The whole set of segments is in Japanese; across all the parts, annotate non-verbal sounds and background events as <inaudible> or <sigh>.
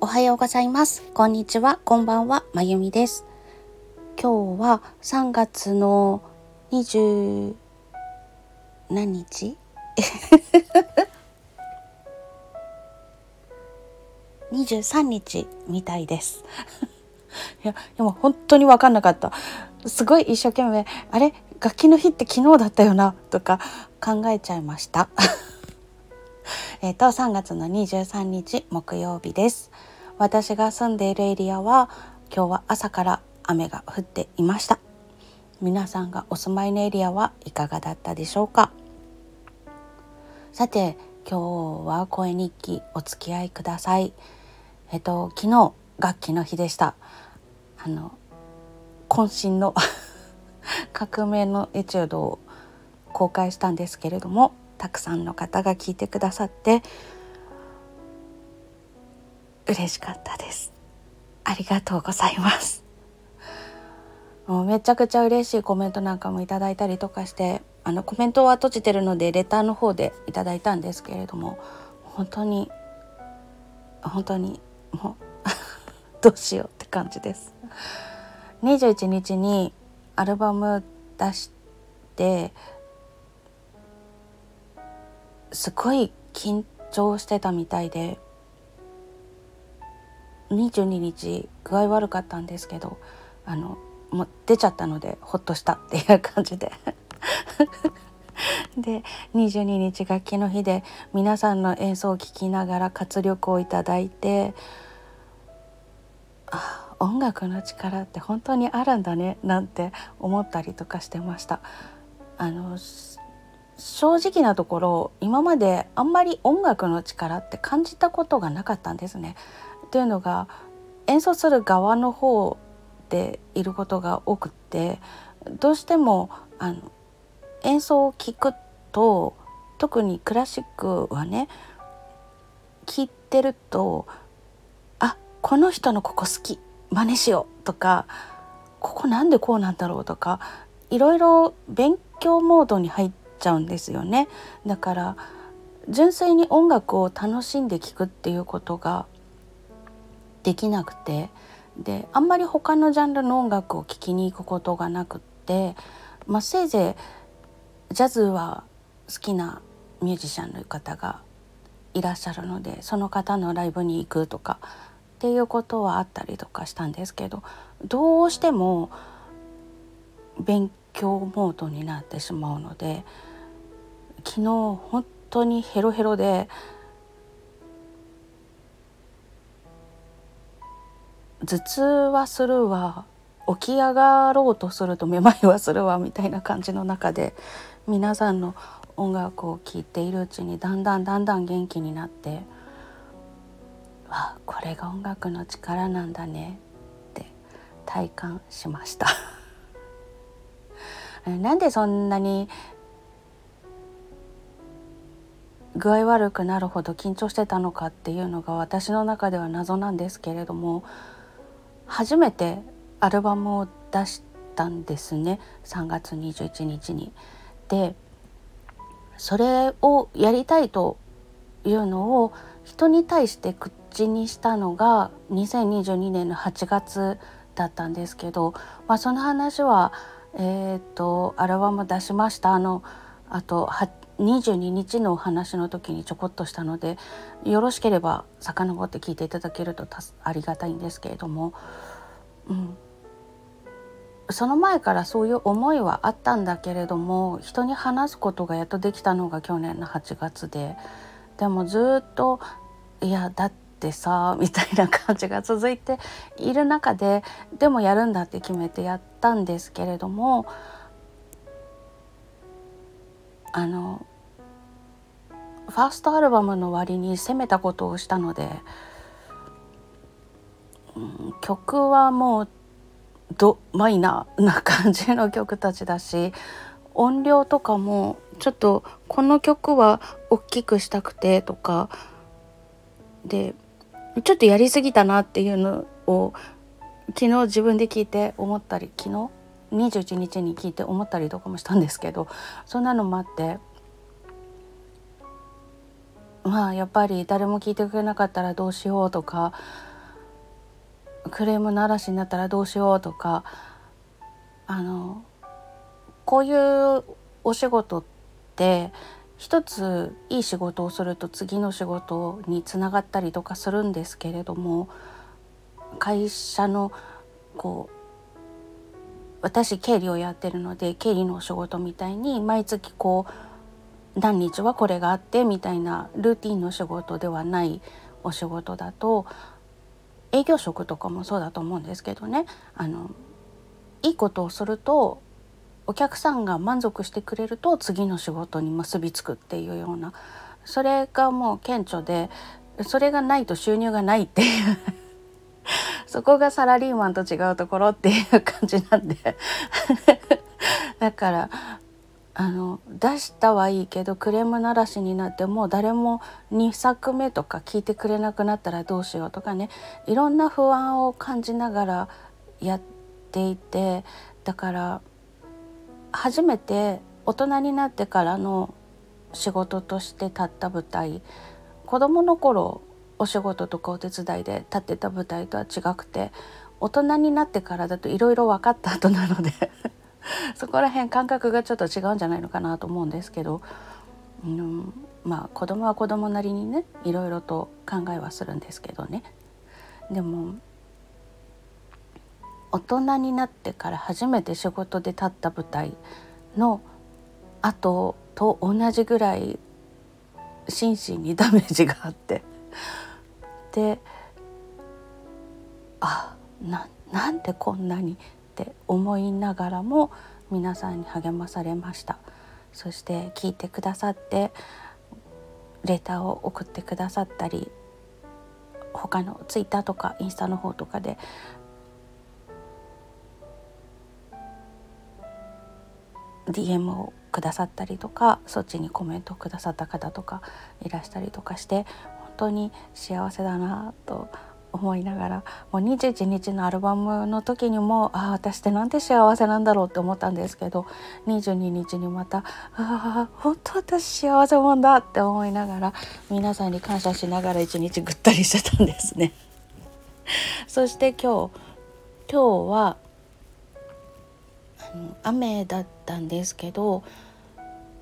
おはようございます。こんにちは。こんばんは。まゆみです。今日は3月の20何日23日みたいです。<laughs> いや、でも本当に分かんなかった。すごい一生懸命、あれ？楽器の日って昨日だったよな？とか考えちゃいました。<laughs> えっと、3月の23日木曜日です。私が住んでいるエリアは今日は朝から雨が降っていました。皆さんがお住まいのエリアはいかがだったでしょうか？さて、今日は声日記お付き合いください。えっと、昨日楽器の日でした。あの、渾身の <laughs> 革命のエチュードを公開したんですけれどもたくさんの方が聞いてくださって嬉しかったです。ありがとうございます。もうめちゃくちゃ嬉しいコメントなんかもいただいたりとかしてあのコメントは閉じてるのでレターの方でいただいたんですけれども本当に本当にもう <laughs> どうしようって感じです。21日にアルバム出してすごい緊張してたみたいで22日具合悪かったんですけどあのもう出ちゃったのでほっとしたっていう感じで <laughs> で22日楽器の日で皆さんの演奏を聴きながら活力をいただいてあ音楽の力って本当にあるんだねなんて思ったりとかしてました。あの正直なところ今まであんまり音楽の力って感じたことがなかったんですね。というのが演奏する側の方でいることが多くってどうしてもあの演奏を聴くと特にクラシックはね聴いてるとあこの人のここ好き真似しようとかここなんでこうなんだろうとかいろいろ勉強モードに入っちゃうんですよね。だから純粋に音楽を楽しんで聴くっていうことができなくて。であんまり他のジャンルの音楽を聴きに行くことがなくって、まあ、せいぜいジャズは好きなミュージシャンの方がいらっしゃるのでその方のライブに行くとか。っていうことはあったりとかしたんですけど。どうしても勉強モードになってしまうので昨日本当にヘロヘロで頭痛はするわ起き上がろうとするとめまいはするわみたいな感じの中で皆さんの音楽を聴いているうちにだんだんだんだん元気になってわこれが音楽の力なんだねって体感しました。<laughs> なんでそんなに具合悪くなるほど緊張してたのかっていうのが私の中では謎なんですけれども初めてアルバムを出したんですね3月21日に。でそれをやりたいというのを人に対して口にしたのが2022年の8月だったんですけど、まあ、その話は、えーと、アルバム出しましたあのあと22日のお話の時にちょこっとしたのでよろしければ遡って聞いていただけるとありがたいんですけれども、うん、その前からそういう思いはあったんだけれども人に話すことがやっとできたのが去年の8月で。でもずっといやだってさみたいな感じが続いている中ででもやるんだって決めてやったんですけれどもあのファーストアルバムの割に攻めたことをしたので、うん、曲はもうドマイナーな感じの曲たちだし音量とかもちょっとこの曲は大きくしたくてとかでちょっとやりすぎたなっていうのを昨日自分で聞いて思ったり昨日？21日に聞いて思ったりとかもしたんですけどそんなのもあってまあやっぱり誰も聞いてくれなかったらどうしようとかクレームの嵐になったらどうしようとかあのこういうお仕事って一ついい仕事をすると次の仕事につながったりとかするんですけれども会社のこう私経理をやってるので経理のお仕事みたいに毎月こう何日はこれがあってみたいなルーティンの仕事ではないお仕事だと営業職とかもそうだと思うんですけどね。あのいいことをするとお客さんが満足してくれると次の仕事に結びつくっていうような。それがもう顕著でそれがないと収入がないっていう。<laughs> そこがサラリーマンと違うところっていう感じなんで。<laughs> だからあの出したはいいけどクレームならしになってもう誰も2作目とか聞いてくれなくなったらどうしようとかね。いろんな不安を感じながらやっていてだから初めて大人になってからの仕事として立った舞台子供の頃お仕事とかお手伝いで立ってた舞台とは違くて大人になってからだといろいろ分かった後なので <laughs> そこら辺感覚がちょっと違うんじゃないのかなと思うんですけど、うん、まあ子供は子供なりにねいろいろと考えはするんですけどね。でも大人になってから初めて仕事で立った舞台の後と同じぐらい心身にダメージがあって。であななんでこんなにって思いながらも皆さんに励まされました。そして聞いてくださってレターを送ってくださったり他のツイッターとかインスタの方とかで「DM をくださったりとかそっちにコメントをくださった方とかいらしたりとかして本当に幸せだなと思いながらもう21日のアルバムの時にもああ私ってなんて幸せなんだろうって思ったんですけど22日にまたああ本当私幸せもんだって思いながら皆さんに感謝しながら一日ぐったりしてたんですね。<laughs> そして今日今日は雨だったんですけど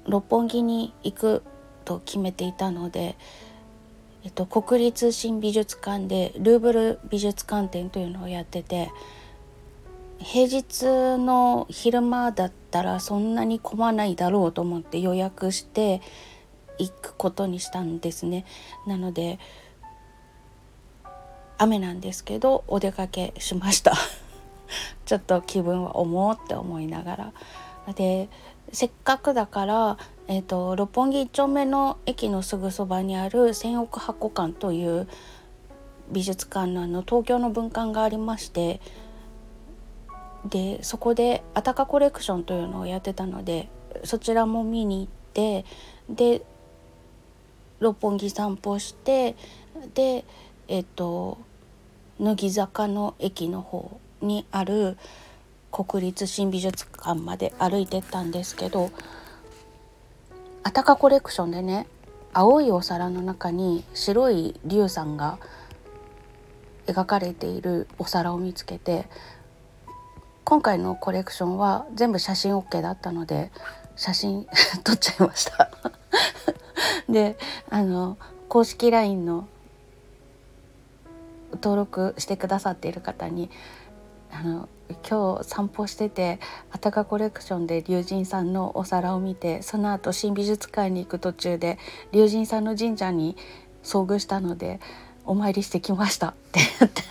六本木に行くと決めていたのでえっと、国立新美術館でルーブル美術館展というのをやってて平日の昼間だったらそんなに混まないだろうと思って予約して行くことにしたんですね。なので雨なんですけどお出かけしました <laughs> ちょっと気分は重って思いながらでせっかくだからえーと、六本木一丁目の駅のすぐそばにある千億箱館という美術館のあの東京の文館がありましてでそこであたかコレクションというのをやってたのでそちらも見に行ってで六本木散歩してでえっ、ー、と乃木坂の駅の方にある国立新美術館まで歩いてったんですけどあたかコレクションでね青いお皿の中に白い龍さんが描かれているお皿を見つけて今回のコレクションは全部写真 OK だったので写真 <laughs> 撮っちゃいました。<laughs> であの公式 LINE の登録してくださっている方にあの今日散歩しててあたかコレクションで龍神さんのお皿を見てその後新美術館に行く途中で龍神さんの神社に遭遇したのでお参りしてきましたって言って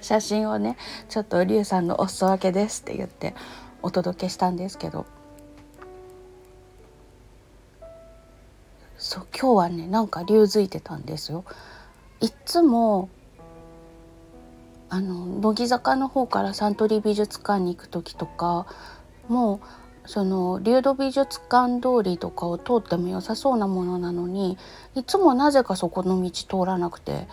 写真をねちょっと龍さんのお裾分けですって言ってお届けしたんですけどそう今日はねなんか龍づいてたんですよ。いつもあの乃木坂の方からサントリー美術館に行く時とかもうその流土美術館通りとかを通っても良さそうなものなのにいつもなぜかそこの道通らなくて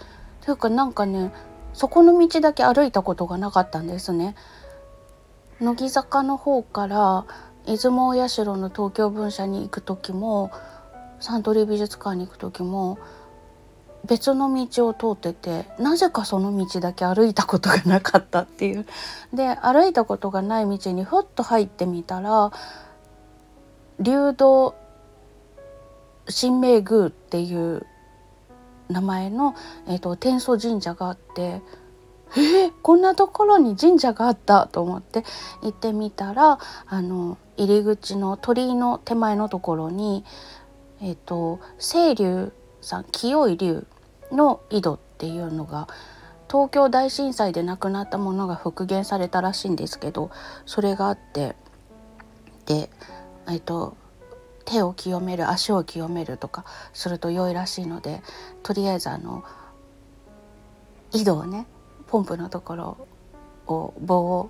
というかなんかねそこの道だけ歩いたことがなかったんですね。乃木坂の方から出雲社の東京分社に行く時もサントリー美術館に行く時も別の道を通っててなぜかその道だけ歩いたことがなかったっていう。で歩いたことがない道にふっと入ってみたら流動神明宮っていう名前の、えーと、天祖神社があってえー、こんなところに神社があったと思って行ってみたらあの入り口の鳥居の手前のところに、えーと、清流さん清い龍の井戸っていうのが東京大震災で亡くなったものが復元されたらしいんですけどそれがあってでえっと手を清める足を清めるとかすると良いらしいのでとりあえずあの井戸をねポンプのところを棒を、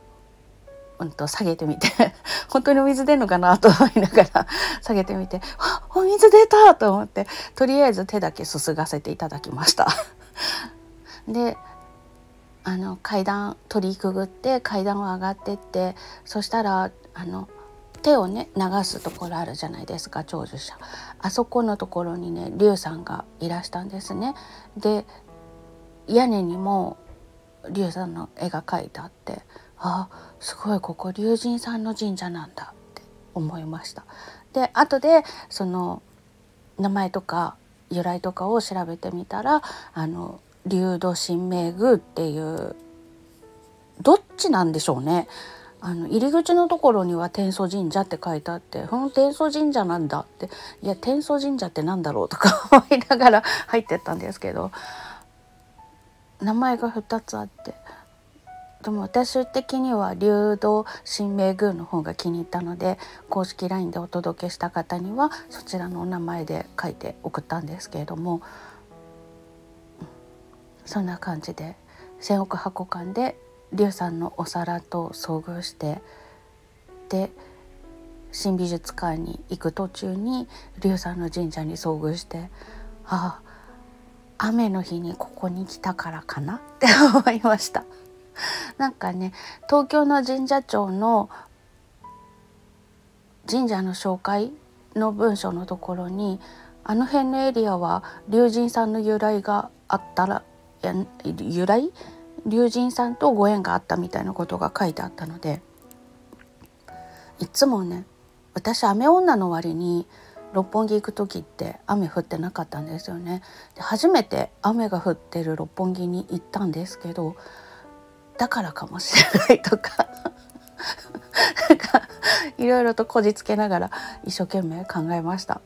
うんと、下げてみて。<laughs> 本当にお水出るのかなと思いながら <laughs> 下げてみて「お水出た!」と思ってとりあえず手だけすすがせていただきました。<laughs> であの階段取りくぐって階段を上がってってそしたらあの手をね流すところあるじゃないですか長寿者。あそこのところにね龍さんがいらしたんですね。で屋根にも龍さんの絵が描いてあってあすごいここ龍神さんの神社なんだって思いましたで後でその名前とか由来とかを調べてみたらあの龍土神明宮っていうどっちなんでしょうねあの入り口のところには天祖神社って書いてあって「この天祖神社なんだ」って「いや天祖神社ってなんだろう?」とか <laughs> 思いながら入ってったんですけど名前が2つあってでも私的には流動神明宮の方が気に入ったので公式 LINE でお届けした方にはそちらのお名前で書いて送ったんですけれどもそんな感じで千億箱館で龍さんのお皿と遭遇してで新美術館に行く途中に龍さんの神社に遭遇してああ雨の日にここに来たからかなって思いました。<laughs> なんかね東京の神社庁の神社の紹介の文章のところにあの辺のエリアは龍神さんの由来があったら由来？龍神さんとご縁があったみたいなことが書いてあったのでいつもね私雨女の割に六本木行く時って雨降ってなかったんですよね。で初めて雨が降ってる六本木に行ったんですけどだからかもしれないとか。なんかいろいろとこじつけながら一生懸命考えました。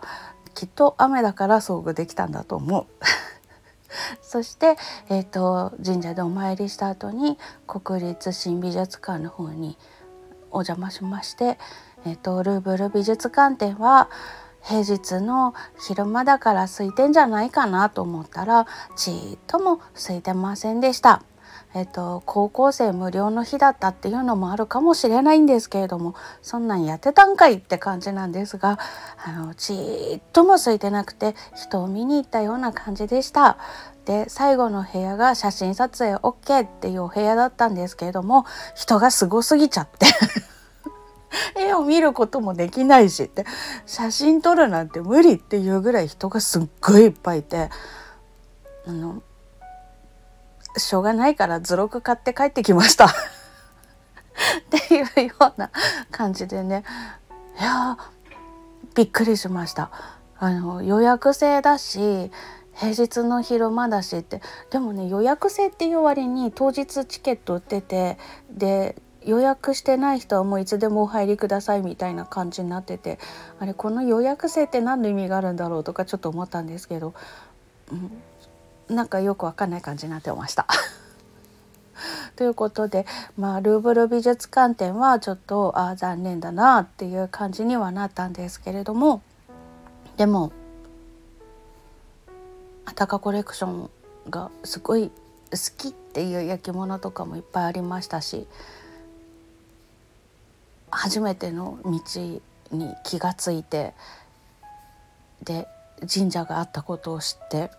きっと雨だから遭遇できたんだと思う。<laughs> そして、えーと、神社でお参りした後に国立新美術館の方にお邪魔しまして、えーと、ルーブル美術館展は平日の昼間だから空いてんじゃないかなと思ったらちっとも空いてませんでした。えっと、高校生無料の日だったっていうのもあるかもしれないんですけれどもそんなんやってたんかいって感じなんですがあのちっとも空いてなくて人を見に行ったような感じでした。で最後の部屋が写真撮影 OK っていうお部屋だったんですけれども人がすごすぎちゃって <laughs> 絵を見ることもできないしって写真撮るなんて無理っていうぐらい人がすっごいいっぱいいてあのしょうがないから図録買って帰ってきました。<laughs> っていうような感じでね。いやびっくりしました。あの予約制だし平日の昼間だしって。でもね予約制っていう割に当日チケット売っててで予約してない人はもういつでもお入りくださいみたいな感じになっててあれこの予約制って何の意味があるんだろうとかちょっと思ったんですけど、うん、なんかよくわかんない感じになってました。<laughs> ということで、まあ、ルーブル美術館展はちょっとあ残念だなっていう感じにはなったんですけれどもでもあたかコレクションがすごい好きっていう焼き物とかもいっぱいありましたし初めての道に気がついてで神社があったことを知って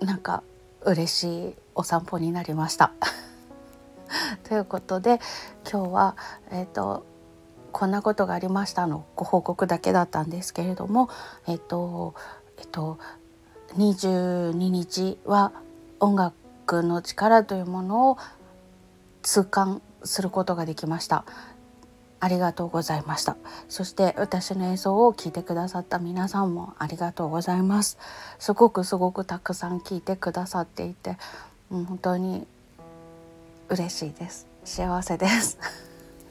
なんか嬉しいお散歩になりました。<laughs> ということで今日は、えーと、こんなことがありましたのご報告だけだったんですけれども、えっ、ー、とえっ、ー、と22日は音楽の力というものを痛感することができましたありがとうございました。そして私の演奏を聴いてくださった皆さんもありがとうございます。すごくすごくたくさん聴いてくださっていて本当に嬉しいです。幸せです。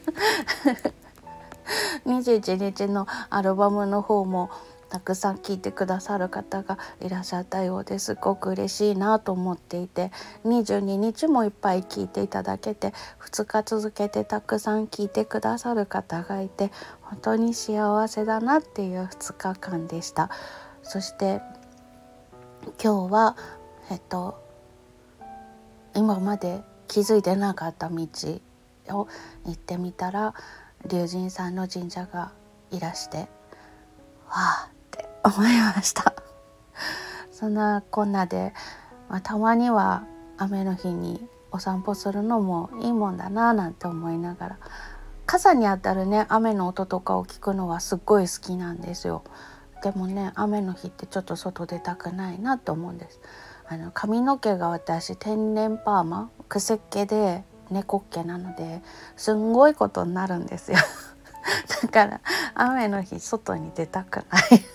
<laughs> 21日のアルバムの方もたくさん聞いてくださる方がいらっしゃったようです。ごく嬉しいなと思っていて22日もいっぱい聞いていただけて2日続けてたくさん聞いてくださる方がいて本当に幸せだなっていう2日間でした。そして今日はえっと今まで気づいてなかった道を行ってみたら龍神さんの神社がいらしてわあって思いました。そんなこんなで、まあ、たまには雨の日にお散歩するのもいいもんだななんて思いながら傘に当たるね雨の音とかを聞くのはすっごい好きなんですよ。でもね雨の日ってちょっと外出たくないなと思うんです。あの髪の毛が私天然パーマ癖っ気で猫っ毛なのですんごいことになるんですよ。<laughs> だから雨の日外に出たくない。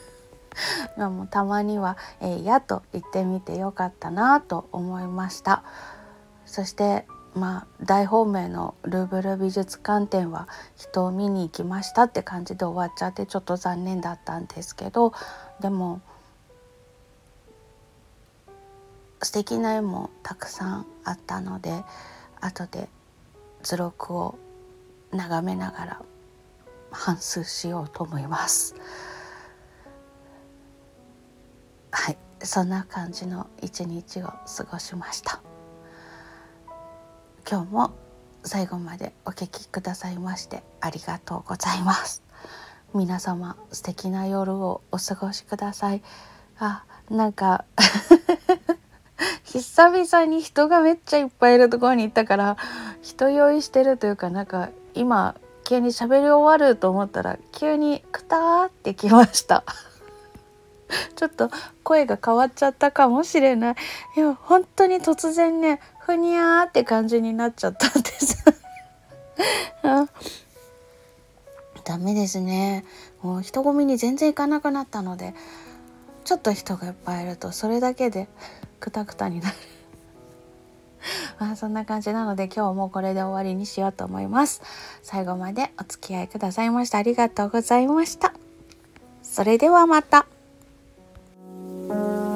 <laughs> もたまには「えー、や」と言ってみてよかったなと思いました。そしてまあ大本命のルーブル美術館展は人を見に行きましたって感じで終わっちゃってちょっと残念だったんですけどでも素敵な絵もたくさんあったので後で図録を眺めながら反数しようと思います。そんな感じの一日を過ごしました。今日も最後までお聞きくださいましてありがとうございます。皆様素敵な夜をお過ごしください。あなんか <laughs> 久々に人がめっちゃいっぱいいるところに行ったから人酔いしてるというかなんか今急に喋り終わると思ったら急にクターってきました。<laughs> <laughs> ちょっと声が変わっちゃったかもしれない。いや本当に突然ねふにゃーって感じになっちゃったんです。<laughs> ダメですね。もう人混みに全然行かなくなったのでちょっと人がいっぱいいるとそれだけでクタクタになる。ま <laughs> あそんな感じなので今日もこれで終わりにしようと思います。最後までお付き合いくださいましてありがとうございました。それではまた。Thank you.